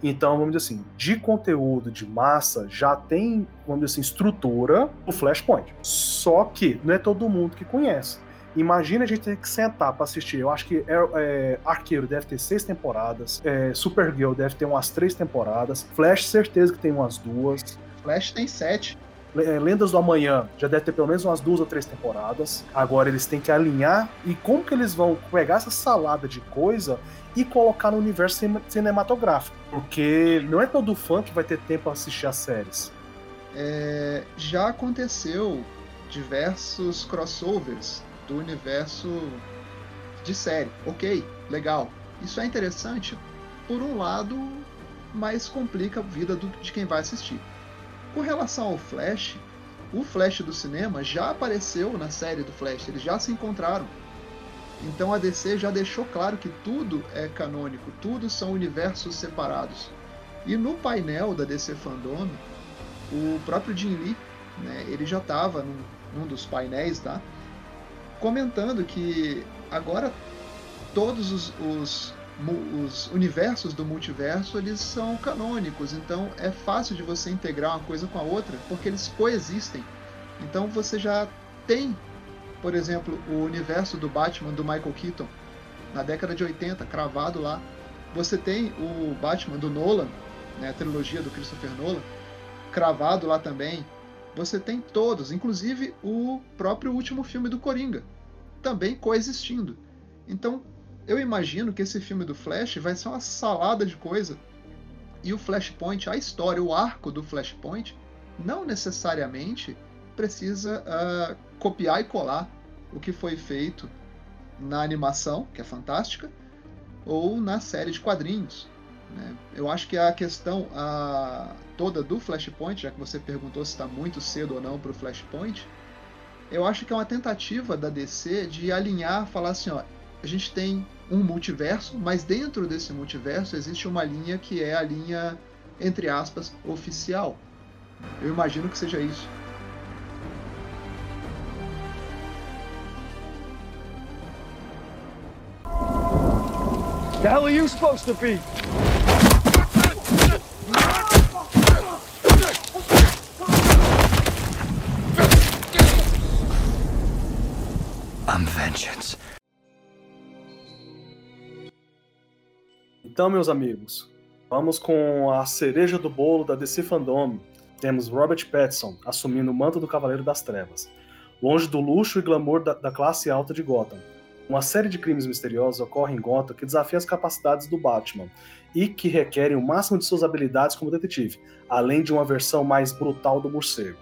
Então, vamos dizer assim, de conteúdo de massa já tem, vamos dizer assim, estrutura o Flashpoint. Só que não é todo mundo que conhece. Imagina a gente ter que sentar para assistir. Eu acho que é, é, Arqueiro deve ter seis temporadas, é, Supergirl deve ter umas três temporadas, Flash certeza que tem umas duas. Flash tem sete. É, Lendas do Amanhã já deve ter pelo menos umas duas ou três temporadas. Agora eles têm que alinhar e como que eles vão pegar essa salada de coisa e colocar no universo cinematográfico. Porque não é todo fã que vai ter tempo para assistir as séries. É, já aconteceu diversos crossovers do universo de série. Ok, legal. Isso é interessante, por um lado, mas complica a vida do, de quem vai assistir. Com relação ao Flash, o Flash do cinema já apareceu na série do Flash, eles já se encontraram. Então a DC já deixou claro que tudo é canônico, tudo são universos separados. E no painel da DC Fandom, o próprio Jim Lee, né, ele já estava num, num dos painéis, tá? Comentando que agora todos os, os os universos do multiverso eles são canônicos, então é fácil de você integrar uma coisa com a outra porque eles coexistem. Então você já tem, por exemplo, o universo do Batman do Michael Keaton na década de 80, cravado lá. Você tem o Batman do Nolan, né, a trilogia do Christopher Nolan, cravado lá também. Você tem todos, inclusive o próprio último filme do Coringa, também coexistindo. Então eu imagino que esse filme do Flash vai ser uma salada de coisa. E o Flashpoint, a história, o arco do Flashpoint, não necessariamente precisa uh, copiar e colar o que foi feito na animação, que é fantástica, ou na série de quadrinhos. Né? Eu acho que a questão toda do Flashpoint, já que você perguntou se está muito cedo ou não para o Flashpoint, eu acho que é uma tentativa da DC de alinhar, falar assim, ó, a gente tem um multiverso, mas dentro desse multiverso existe uma linha que é a linha, entre aspas, oficial. Eu imagino que seja isso. The hell are you supposed to be? I'm vengeance. Então, meus amigos, vamos com a cereja do bolo da DC Fandom. Temos Robert Pattinson assumindo o manto do Cavaleiro das Trevas, longe do luxo e glamour da, da classe alta de Gotham. Uma série de crimes misteriosos ocorre em Gotham que desafia as capacidades do Batman e que requerem o máximo de suas habilidades como detetive, além de uma versão mais brutal do morcego.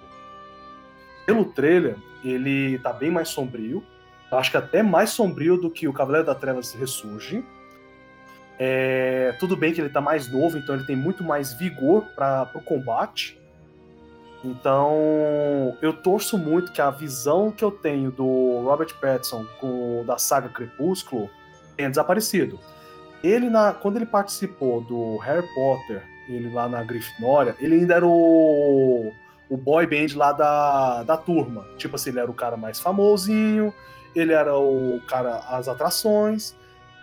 Pelo trailer, ele tá bem mais sombrio, acho que até mais sombrio do que o Cavaleiro das Trevas ressurge. É, tudo bem que ele tá mais novo, então ele tem muito mais vigor para o combate. Então, eu torço muito que a visão que eu tenho do Robert Pattinson com, da saga Crepúsculo tenha desaparecido. Ele, na, quando ele participou do Harry Potter, ele lá na Grifinória, ele ainda era o, o boy band lá da, da turma. Tipo assim, ele era o cara mais famosinho, ele era o cara, as atrações,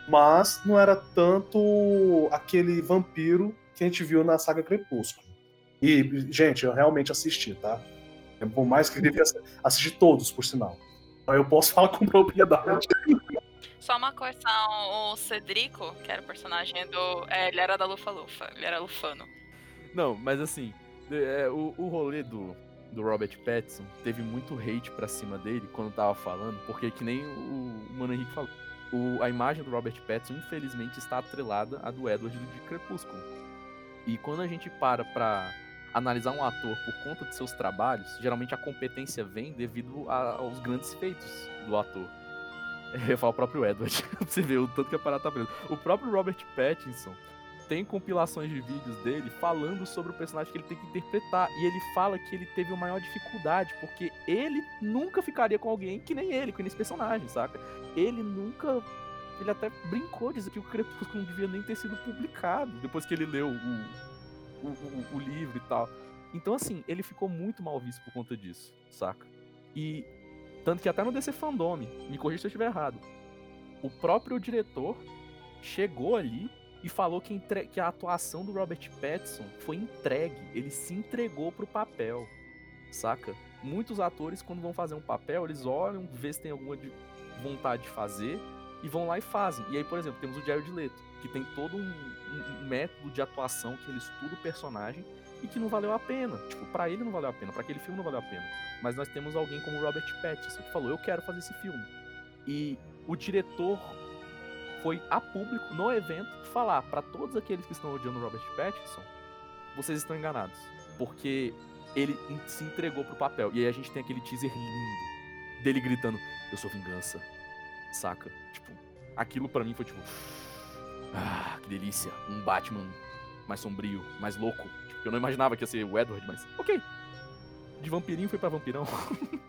mas não era tanto aquele vampiro que a gente viu na saga Crepúsculo. E, gente, eu realmente assisti, tá? Por mais que eu devia assistir todos, por sinal. Eu posso falar com propriedade. Só uma correção, o Cedrico, que era o personagem do. É, ele era da Lufa Lufa, ele era lufano. Não, mas assim, é, o, o rolê do, do Robert Pattinson teve muito hate pra cima dele quando tava falando, porque que nem o, o Mano Henrique falou. O, a imagem do Robert Pattinson, infelizmente, está atrelada à do Edward de Crepúsculo. E quando a gente para pra analisar um ator por conta de seus trabalhos, geralmente a competência vem devido a, aos grandes feitos do ator. Eu falo o próprio Edward, pra você ver o tanto que a parada tá preso. O próprio Robert Pattinson tem compilações de vídeos dele falando sobre o personagem que ele tem que interpretar. E ele fala que ele teve a maior dificuldade, porque ele nunca ficaria com alguém que nem ele, com esse personagem, saca? Ele nunca. Ele até brincou de dizer que o Crepúsculo não devia nem ter sido publicado depois que ele leu o, o, o, o livro e tal. Então, assim, ele ficou muito mal visto por conta disso, saca? E. Tanto que até no DC Fandom, me corrija se eu estiver errado, o próprio diretor chegou ali e falou que, entre... que a atuação do Robert Pattinson foi entregue, ele se entregou pro papel, saca? Muitos atores, quando vão fazer um papel, eles olham, vê se tem alguma de vontade de fazer e vão lá e fazem. E aí, por exemplo, temos o Jared Leto, que tem todo um, um, um método de atuação que ele estuda o personagem e que não valeu a pena. Tipo, para ele não valeu a pena, para aquele filme não valeu a pena. Mas nós temos alguém como Robert Pattinson que falou: "Eu quero fazer esse filme". E o diretor foi a público no evento falar para todos aqueles que estão odiando o Robert Pattinson, vocês estão enganados, porque ele se entregou pro papel. E aí a gente tem aquele teaser lindo dele gritando: "Eu sou vingança". Saca? Tipo, aquilo para mim foi tipo ah, que delícia, um Batman mais sombrio, mais louco. Tipo, eu não imaginava que ia ser o Edward, mas OK. De vampirinho foi para vampirão.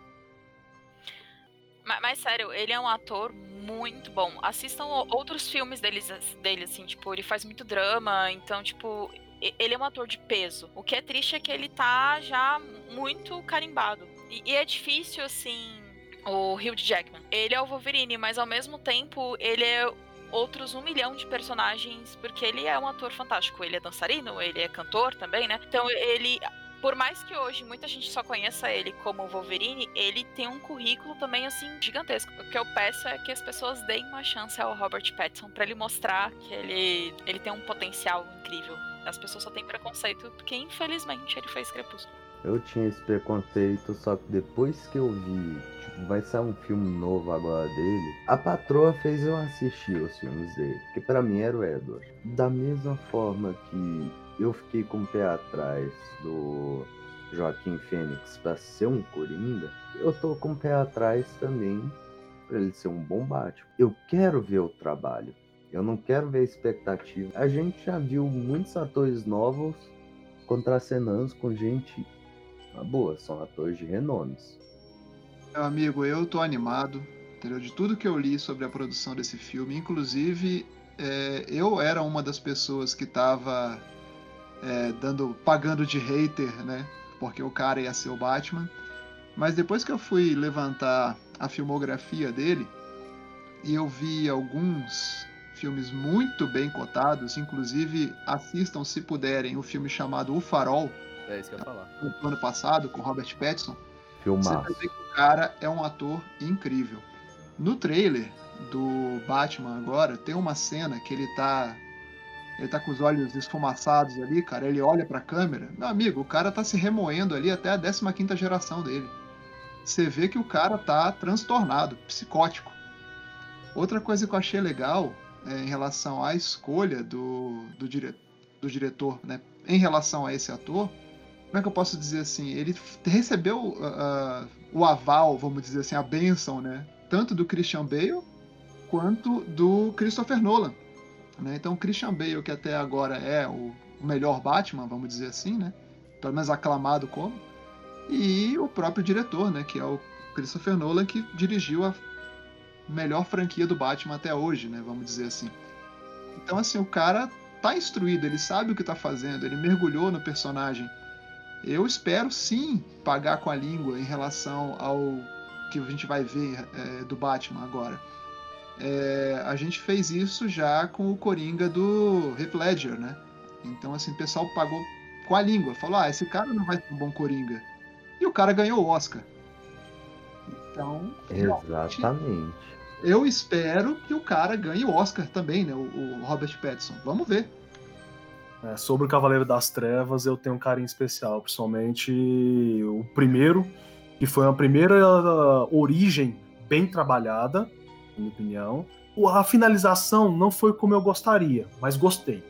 Sério, ele é um ator muito bom. Assistam outros filmes dele, dele, assim, tipo, ele faz muito drama, então, tipo, ele é um ator de peso. O que é triste é que ele tá já muito carimbado. E, e é difícil, assim, o Hugh Jackman. Ele é o Wolverine, mas ao mesmo tempo ele é outros um milhão de personagens, porque ele é um ator fantástico. Ele é dançarino, ele é cantor também, né? Então ele por mais que hoje muita gente só conheça ele como Wolverine, ele tem um currículo também assim gigantesco. O que eu peço é que as pessoas deem uma chance ao Robert Pattinson para ele mostrar que ele, ele tem um potencial incrível. As pessoas só têm preconceito porque infelizmente ele fez Crepúsculo. Eu tinha esse preconceito, só que depois que eu vi, tipo, vai sair um filme novo agora dele, a patroa fez eu assistir os filmes dele, que para mim era o Edward. Da mesma forma que eu fiquei com o pé atrás do Joaquim Fênix para ser um Coringa, eu tô com o pé atrás também para ele ser um bom Batman. Eu quero ver o trabalho. Eu não quero ver a expectativa. A gente já viu muitos atores novos contracenando com gente. Na boa, são atores de renomes. Meu amigo, eu tô animado, entendeu? De tudo que eu li sobre a produção desse filme, inclusive é, eu era uma das pessoas que tava é, dando, pagando de hater, né? Porque o cara ia ser o Batman. Mas depois que eu fui levantar a filmografia dele e eu vi alguns filmes muito bem cotados, inclusive assistam se puderem o filme chamado O Farol. É isso que eu ia falar. Do ano passado, com Robert Pattinson. Filmaço. Você vai ver que o cara é um ator incrível. No trailer do Batman agora, tem uma cena que ele tá. Ele tá com os olhos esfumaçados ali, cara. Ele olha pra câmera. Meu amigo, o cara tá se remoendo ali até a 15 geração dele. Você vê que o cara tá transtornado, psicótico. Outra coisa que eu achei legal é, em relação à escolha do, do, dire, do diretor, né? Em relação a esse ator, como é que eu posso dizer assim? Ele recebeu uh, o aval, vamos dizer assim, a bênção, né? Tanto do Christian Bale quanto do Christopher Nolan. Né? Então, Christian Bale, que até agora é o melhor Batman, vamos dizer assim, né? Pelo menos aclamado como. E o próprio diretor, né? Que é o Christopher Nolan, que dirigiu a melhor franquia do Batman até hoje, né? Vamos dizer assim. Então, assim, o cara tá instruído, ele sabe o que tá fazendo, ele mergulhou no personagem. Eu espero sim pagar com a língua em relação ao que a gente vai ver é, do Batman agora. É, a gente fez isso já com o Coringa do Heath Ledger, né? Então, assim, o pessoal pagou com a língua. Falou, ah, esse cara não vai ser um bom Coringa. E o cara ganhou o Oscar. Então... Exatamente. Eu espero que o cara ganhe o Oscar também, né? O, o Robert Pattinson. Vamos ver. É, sobre o Cavaleiro das Trevas, eu tenho um carinho especial, principalmente o primeiro, que foi uma primeira origem bem trabalhada, na minha opinião. A finalização não foi como eu gostaria, mas gostei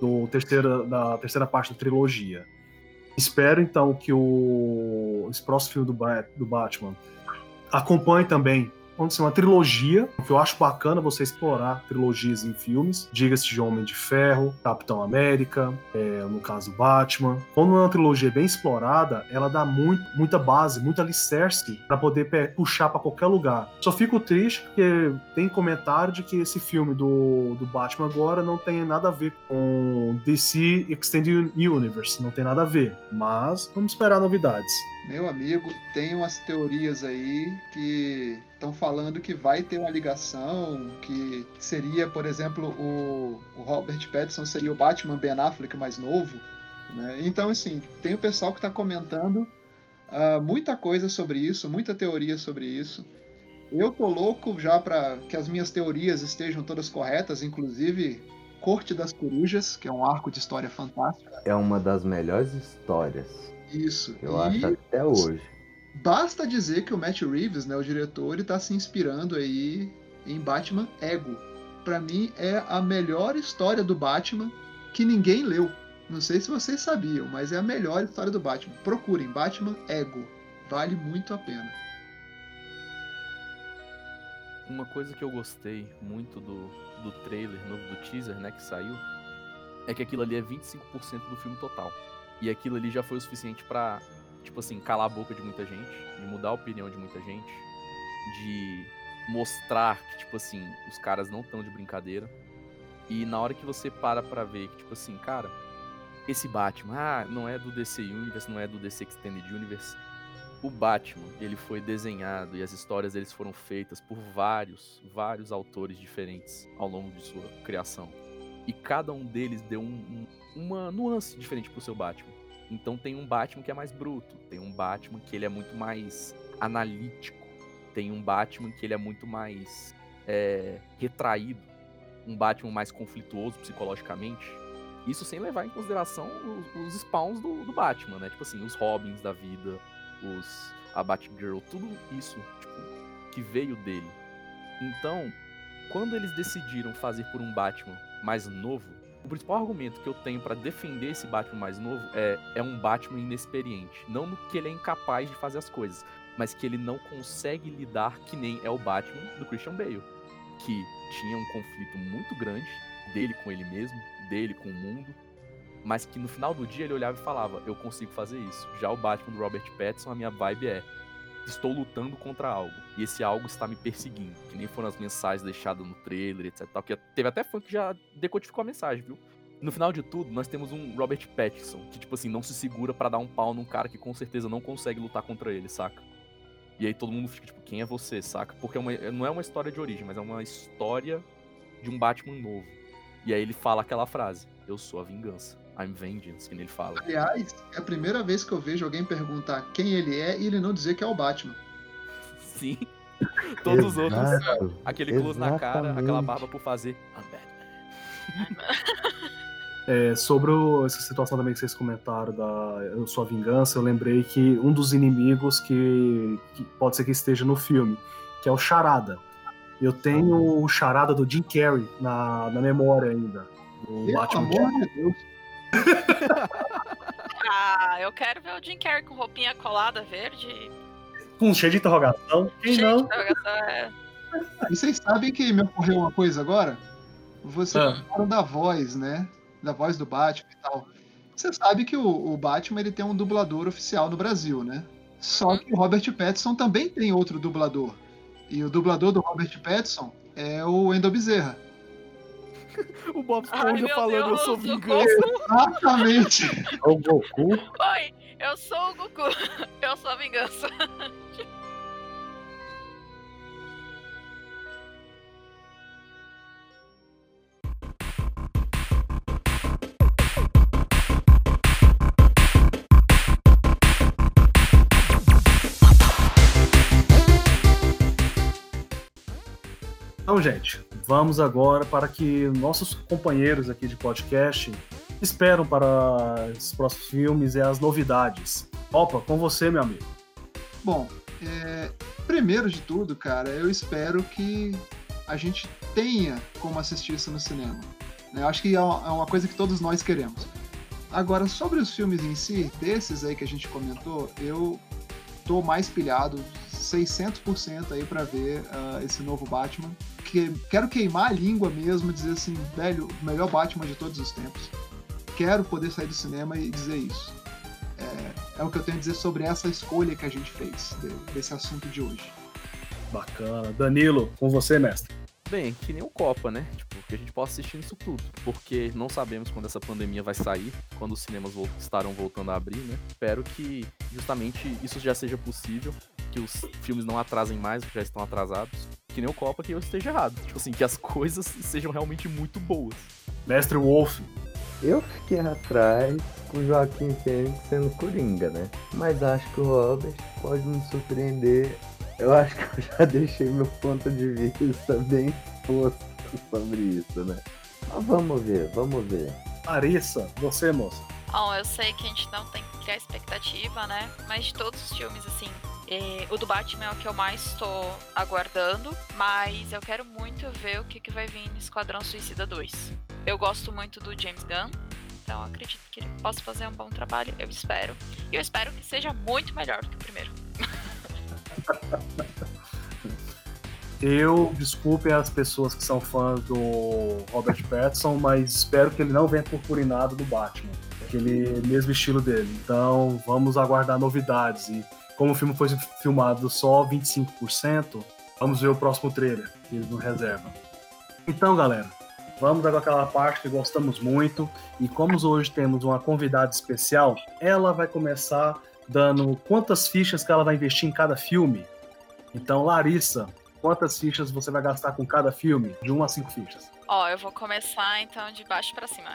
do terceira, da terceira parte da trilogia. Espero então que o esse próximo filme do, do Batman acompanhe também vamos uma trilogia, que eu acho bacana você explorar trilogias em filmes. Diga-se de Homem de Ferro, Capitão América, é, no caso Batman. Quando é uma trilogia bem explorada, ela dá muito, muita base, muito alicerce para poder puxar para qualquer lugar. Só fico triste porque tem comentário de que esse filme do, do Batman agora não tem nada a ver com DC Extended Universe, não tem nada a ver. Mas vamos esperar novidades. Meu amigo, tem umas teorias aí que estão falando que vai ter uma ligação, que seria, por exemplo, o, o Robert Pattinson seria o Batman Ben Affleck mais novo. Né? Então, assim, tem o pessoal que está comentando uh, muita coisa sobre isso, muita teoria sobre isso. Eu tô louco já para que as minhas teorias estejam todas corretas, inclusive Corte das Corujas, que é um arco de história fantástico. É uma das melhores histórias. Isso. Eu e... acho até hoje. Basta dizer que o Matt Reeves, né, o diretor, está se inspirando aí em Batman Ego. Para mim é a melhor história do Batman que ninguém leu. Não sei se vocês sabiam, mas é a melhor história do Batman. Procurem Batman Ego. Vale muito a pena. Uma coisa que eu gostei muito do, do trailer novo do teaser, né, que saiu, é que aquilo ali é 25% do filme total. E aquilo ali já foi o suficiente para tipo assim, calar a boca de muita gente, de mudar a opinião de muita gente, de mostrar que, tipo assim, os caras não estão de brincadeira. E na hora que você para pra ver que, tipo assim, cara, esse Batman, ah, não é do DC Universe, não é do DC Extended Universe. O Batman, ele foi desenhado e as histórias deles foram feitas por vários, vários autores diferentes ao longo de sua criação. E cada um deles deu um, um, uma nuance diferente pro seu Batman. Então tem um Batman que é mais bruto, tem um Batman que ele é muito mais analítico, tem um Batman que ele é muito mais é, retraído, um Batman mais conflituoso psicologicamente. Isso sem levar em consideração os, os spawns do, do, Batman, né? Tipo assim, os Robins da vida, os a Batgirl, tudo isso tipo, que veio dele. Então, quando eles decidiram fazer por um Batman mais novo, o principal argumento que eu tenho para defender esse Batman mais novo é, é um Batman inexperiente. Não que ele é incapaz de fazer as coisas, mas que ele não consegue lidar que nem é o Batman do Christian Bale. Que tinha um conflito muito grande dele com ele mesmo, dele com o mundo, mas que no final do dia ele olhava e falava: Eu consigo fazer isso. Já o Batman do Robert Pattinson, a minha vibe é: estou lutando contra algo. E esse algo está me perseguindo. Que nem foram as mensagens deixadas no trailer, etc. Tal, que teve até fã que já decodificou a mensagem, viu? No final de tudo, nós temos um Robert Pattinson, que, tipo assim, não se segura para dar um pau num cara que com certeza não consegue lutar contra ele, saca? E aí todo mundo fica, tipo, quem é você, saca? Porque é uma, não é uma história de origem, mas é uma história de um Batman novo. E aí ele fala aquela frase: Eu sou a vingança. I'm vengeance, que ele fala. Aliás, é a primeira vez que eu vejo alguém perguntar quem ele é e ele não dizer que é o Batman. Sim. Todos os outros. Aquele close na cara, aquela barba por fazer. I'm Batman. É, sobre o- essa situação também que vocês comentaram da Eu Sou a Vingança, eu lembrei que um dos inimigos que, que pode ser que esteja no filme, que é o Charada. Eu tenho o Charada do Jim Carrey na, na memória ainda. Do Pelo Batman. amor de Deus. Ah, eu quero ver o Jim Carrey com roupinha colada verde. Com cheio de interrogação. Quem cheio não? de interrogação, é. E vocês sabem que me ocorreu uma coisa agora? Vocês Ah. falaram da voz, né? Da voz do Batman e tal. Você sabe que o, o Batman ele tem um dublador oficial no Brasil, né? Só Uhum. que o Robert Pattinson também tem outro dublador. E o dublador do Robert Pattinson é o Endo Bezerra. O Bob Ai, Esponja meu falando Eu Deus, sou socorro. vingança. Exatamente! É o Goku? Oi, eu sou o Goku. Eu sou a vingança. Então, gente, vamos agora para que nossos companheiros aqui de podcast esperam para os próximos filmes e as novidades. Opa, com você, meu amigo. Bom, é, primeiro de tudo, cara, eu espero que a gente tenha como assistir isso no cinema. né? Eu acho que é uma é uma coisa que todos nós queremos. Agora, sobre os filmes em si, desses aí que a gente comentou, eu tô mais pilhado 600% aí pra ver ah, esse novo Batman. Que, quero queimar a língua mesmo, dizer assim, velho, o melhor Batman de todos os tempos. Quero poder sair do cinema e dizer isso. É, é o que eu tenho a dizer sobre essa escolha que a gente fez de- desse assunto de hoje. Bacana. Danilo, com você, mestre. Bem, que nem o Copa, né? Tipo, que a gente possa assistir isso tudo. Porque não sabemos quando essa pandemia vai sair, quando os cinemas estarão voltando a abrir, né? Espero que justamente isso já seja possível, que os filmes não atrasem mais, que já estão atrasados. Que nem o Copa, que eu esteja errado. Tipo assim, que as coisas sejam realmente muito boas. Mestre Wolf. Eu fiquei atrás com o Joaquim Fênix sendo Coringa, né? Mas acho que o Robert pode me surpreender. Eu acho que eu já deixei meu ponto de vista bem exposto sobre isso, né? Mas vamos ver, vamos ver. Larissa, você, moça. Bom, eu sei que a gente não tem que criar expectativa, né? Mas de todos os filmes, assim, eh, o do Batman é o que eu mais estou aguardando. Mas eu quero muito ver o que, que vai vir no Esquadrão Suicida 2. Eu gosto muito do James Gunn. Então acredito que ele possa fazer um bom trabalho. Eu espero. E eu espero que seja muito melhor do que o primeiro. Eu, desculpem as pessoas que são fãs do Robert Pattinson, mas espero que ele não venha purpurinado do Batman. Aquele mesmo estilo dele. Então, vamos aguardar novidades. E como o filme foi filmado só 25%, vamos ver o próximo trailer que eles nos reservam. Então, galera, vamos agora aquela parte que gostamos muito. E como hoje temos uma convidada especial, ela vai começar dando quantas fichas que ela vai investir em cada filme. Então, Larissa, quantas fichas você vai gastar com cada filme? De 1 a 5 fichas. Ó, eu vou começar então de baixo pra cima.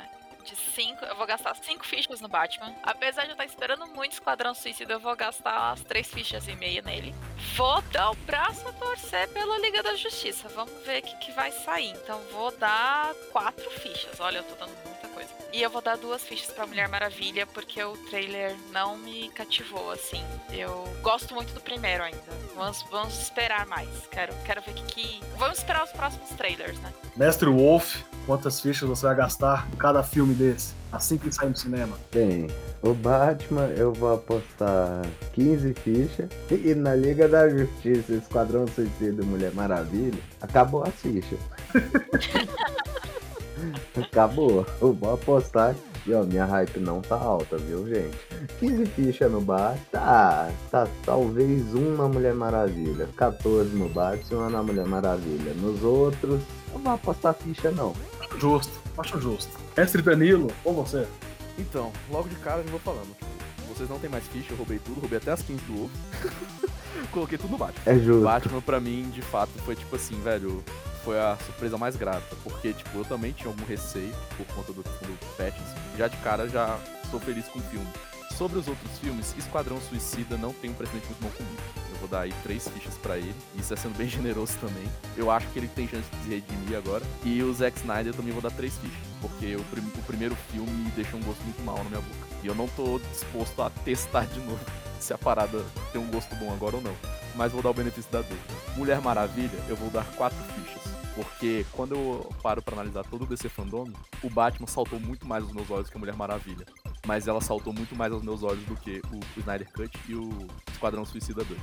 5, eu vou gastar 5 fichas no Batman. Apesar de eu estar esperando muito Esquadrão Suicida, eu vou gastar as 3 fichas e meia nele. Vou dar o braço a torcer pela Liga da Justiça. Vamos ver o que, que vai sair. Então vou dar 4 fichas. Olha, eu tô dando muita coisa. E eu vou dar duas fichas pra Mulher Maravilha, porque o trailer não me cativou, assim. Eu gosto muito do primeiro ainda. Vamos, vamos esperar mais. Quero, quero ver o que, que. Vamos esperar os próximos trailers, né? Mestre Wolf, quantas fichas você vai gastar em cada filme desse? Assim que sair no cinema. Bem, o Batman eu vou apostar 15 fichas. E na Liga da Justiça, Esquadrão Suicida Mulher Maravilha, acabou a ficha. acabou. Eu vou apostar E ó, minha hype não tá alta, viu, gente? 15 fichas no Batman, tá, tá talvez um na Mulher Maravilha. 14 no Batman e uma na Mulher Maravilha. Nos outros, não vou apostar ficha não. Acho justo, acho justo. Mestre Danilo, com você. Então, logo de cara eu já vou falando. Vocês não tem mais ficha, eu roubei tudo, roubei até as 15 do ovo. Coloquei tudo no Batman. É justo. Batman pra mim, de fato, foi tipo assim, velho. Foi a surpresa mais grata. Porque, tipo, eu também tinha algum receio por conta do, do Pattinson. Já de cara, já estou feliz com o filme. Sobre os outros filmes, Esquadrão Suicida não tem um precedente muito bom comigo. Vou dar aí três fichas pra ele. Isso é sendo bem generoso também. Eu acho que ele tem chance de se redimir agora. E o Zack Snyder eu também vou dar três fichas. Porque o, prim o primeiro filme me deixou um gosto muito mal na minha boca. E eu não tô disposto a testar de novo se a parada tem um gosto bom agora ou não. Mas vou dar o benefício da dúvida. Mulher Maravilha, eu vou dar quatro fichas. Porque quando eu paro pra analisar todo o DC Fandom, o Batman saltou muito mais aos meus olhos que a Mulher Maravilha. Mas ela saltou muito mais aos meus olhos do que o, Snyder Cut e o Esquadrão Suicida 2.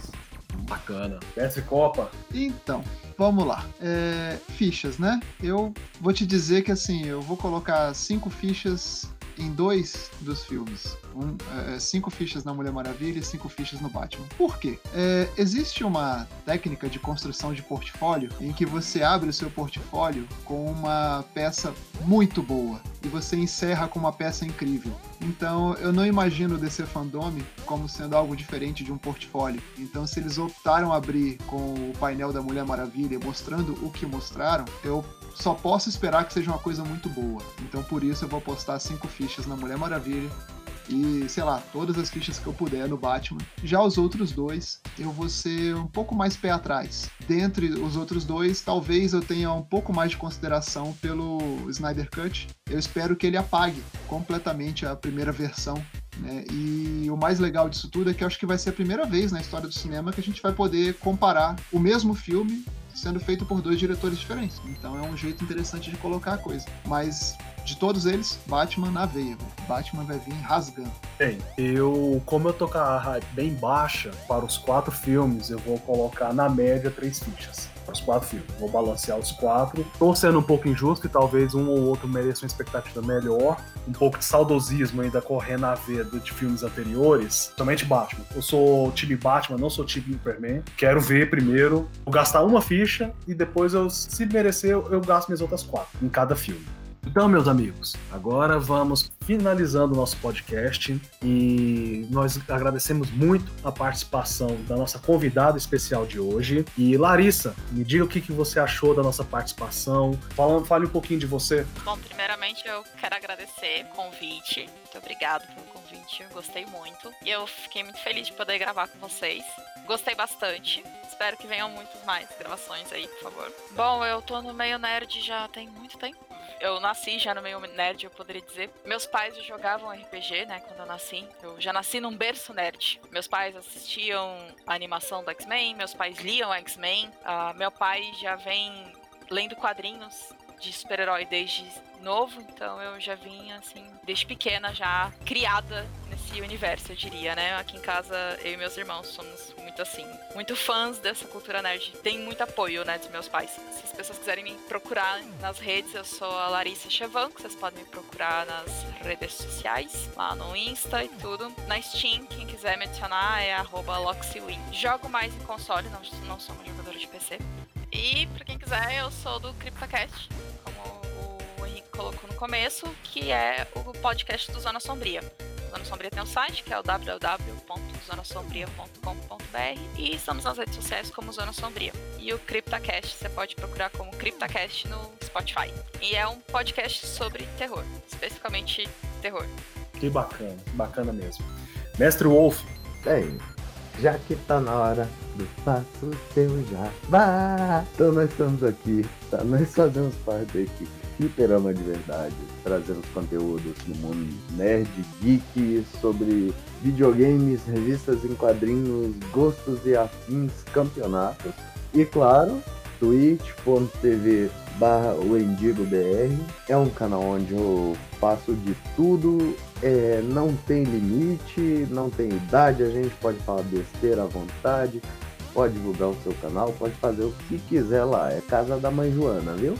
Bacana. Mestre Copa. Então, vamos lá. É, fichas, né? Eu vou te dizer que assim, eu vou colocar cinco fichas em dois dos filmes. Um, é, cinco fichas na Mulher Maravilha e cinco fichas no Batman. Por quê? É, existe uma técnica de construção de portfólio em que você abre o seu portfólio com uma peça muito boa e você encerra com uma peça incrível. Então eu não imagino o DC Fandome como sendo algo diferente de um portfólio. Então se eles optaram abrir com o painel da Mulher Maravilha mostrando o que mostraram, eu só posso esperar que seja uma coisa muito boa. Então por isso eu vou postar cinco fichas na Mulher Maravilha e, sei lá, todas as fichas que eu puder no Batman. Já os outros dois, eu vou ser um pouco mais pé atrás. Dentre os outros dois, talvez eu tenha um pouco mais de consideração pelo Snyder Cut. Eu espero que ele apague completamente a primeira versão né? E o mais legal disso tudo é que eu acho que vai ser a primeira vez na história do cinema que a gente vai poder comparar o mesmo filme sendo feito por dois diretores diferentes. Então é um jeito interessante de colocar a coisa. Mas de todos eles, Batman na veia. Batman vai vir rasgando. Bem, eu, como eu tô com a bem baixa para os quatro filmes, eu vou colocar na média três fichas. Os quatro filmes. Vou balancear os quatro. Tô sendo um pouco injusto e talvez um ou outro mereça uma expectativa melhor. Um pouco de saudosismo ainda correndo a ver de filmes anteriores. Somente Batman. Eu sou time Batman, não sou time Superman. Quero ver primeiro. Vou gastar uma ficha e depois, eu, se merecer, eu gasto minhas outras quatro em cada filme. Então, meus amigos, agora vamos finalizando o nosso podcast e nós agradecemos muito a participação da nossa convidada especial de hoje. E Larissa, me diga o que, que você achou da nossa participação. Fale um pouquinho de você. Bom, primeiramente eu quero agradecer o convite. Muito obrigado pelo convite, eu gostei muito. E eu fiquei muito feliz de poder gravar com vocês. Gostei bastante. Espero que venham muitas mais gravações aí, por favor. Bom, eu tô no meio nerd já tem muito tempo eu nasci já no meio nerd, eu poderia dizer. Meus pais jogavam RPG, né, quando eu nasci. Eu já nasci num berço nerd. Meus pais assistiam a animação do X-Men, meus pais liam X-Men. Uh, meu pai já vem lendo quadrinhos de super-herói desde novo, então eu já vim assim, desde pequena já criada nesse universo, eu diria, né? Aqui em casa eu e meus irmãos somos muito assim, muito fãs dessa cultura nerd. Tem muito apoio, né, dos meus pais. Se as pessoas quiserem me procurar nas redes, eu sou a Larissa Chevan, vocês podem me procurar nas redes sociais, lá no Insta e tudo. Na Steam, quem quiser me adicionar é LoxyWin. Jogo mais em console, não, não sou uma jogadora de PC. E para quem quiser, eu sou do CryptoCast, como o Henrique colocou no começo, que é o podcast do Zona Sombria. Zona Sombria tem um site, que é o www.zonasombria.com.br e estamos nas redes sociais como Zona Sombria. E o CryptoCast você pode procurar como CryptoCast no Spotify. E é um podcast sobre terror, especificamente terror. Que bacana, bacana mesmo. Mestre Wolf. Bem, já que tá na hora do passo seu já vá. Então nós estamos aqui, tá? Nós fazemos parte da equipe Fliperama de Verdade, trazendo conteúdos no mundo nerd, geek, sobre videogames, revistas em quadrinhos, gostos e afins, campeonatos. E claro, twitch.tv barra BR. É um canal onde eu faço de tudo, é, não tem limite, não tem idade, a gente pode falar besteira à vontade, pode divulgar o seu canal, pode fazer o que quiser lá. É casa da mãe Joana, viu?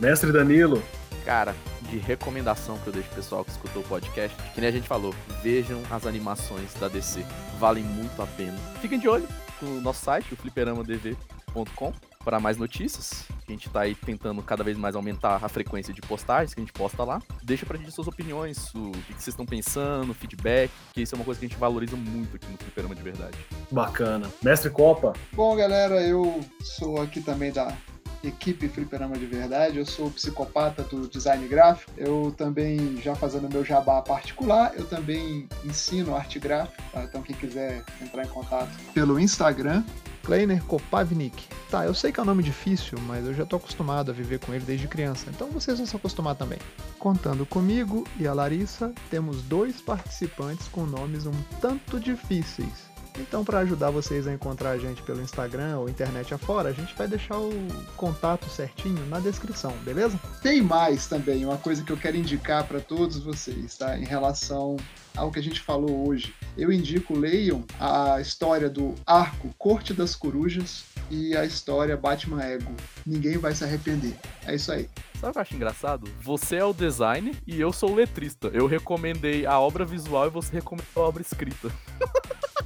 Mestre Danilo. Cara, de recomendação que eu deixo pro pessoal que escutou o podcast, que nem a gente falou, vejam as animações da DC. Valem muito a pena. Fiquem de olho no nosso site, o fliperamadv.com, para mais notícias. A gente tá aí tentando cada vez mais aumentar a frequência de postagens que a gente posta lá. Deixa pra gente suas opiniões, o que vocês estão pensando, feedback, que isso é uma coisa que a gente valoriza muito aqui no Fliperama de Verdade. Bacana. Mestre Copa. Bom, galera, eu sou aqui também da equipe Fliperama de Verdade. Eu sou psicopata do design gráfico. Eu também, já fazendo meu jabá particular, eu também ensino arte gráfica. Tá? Então, quem quiser entrar em contato pelo Instagram, Kleiner Kopavnik. Tá, eu sei que é um nome difícil, mas eu já tô acostumado a viver com ele desde criança, então vocês vão se acostumar também. Contando comigo e a Larissa, temos dois participantes com nomes um tanto difíceis. Então, para ajudar vocês a encontrar a gente pelo Instagram ou internet afora, a gente vai deixar o contato certinho na descrição, beleza? Tem mais também, uma coisa que eu quero indicar para todos vocês, tá? Em relação ao que a gente falou hoje. Eu indico, leiam a história do arco Corte das Corujas e a história Batman Ego. Ninguém vai se arrepender. É isso aí. Sabe o que eu acho engraçado? Você é o design e eu sou o letrista. Eu recomendei a obra visual e você recomendou a obra escrita.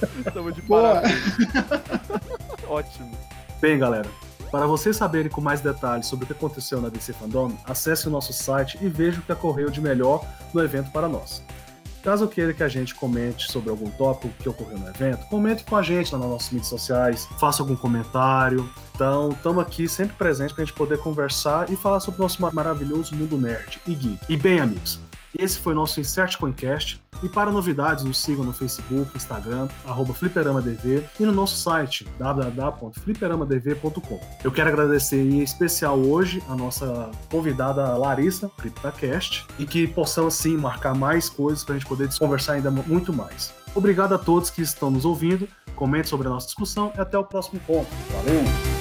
Estamos de parabéns. Ótimo. Bem, galera, para vocês saberem com mais detalhes sobre o que aconteceu na DC Fandom, acesse o nosso site e veja o que ocorreu de melhor no evento para nós. Caso queira que a gente comente sobre algum tópico que ocorreu no evento, comente com a gente nas nossas mídias sociais, faça algum comentário. Então, estamos aqui sempre presentes para a gente poder conversar e falar sobre o nosso maravilhoso mundo nerd e geek. E bem, amigos, esse foi nosso Insert Coincast. E para novidades, nos sigam no Facebook, Instagram, arroba fliperamadv e no nosso site, www.fliperamadv.com. Eu quero agradecer em especial hoje a nossa convidada Larissa, CryptaCast, e que possamos sim marcar mais coisas para a gente poder conversar ainda muito mais. Obrigado a todos que estão nos ouvindo, comente sobre a nossa discussão e até o próximo ponto. Valeu!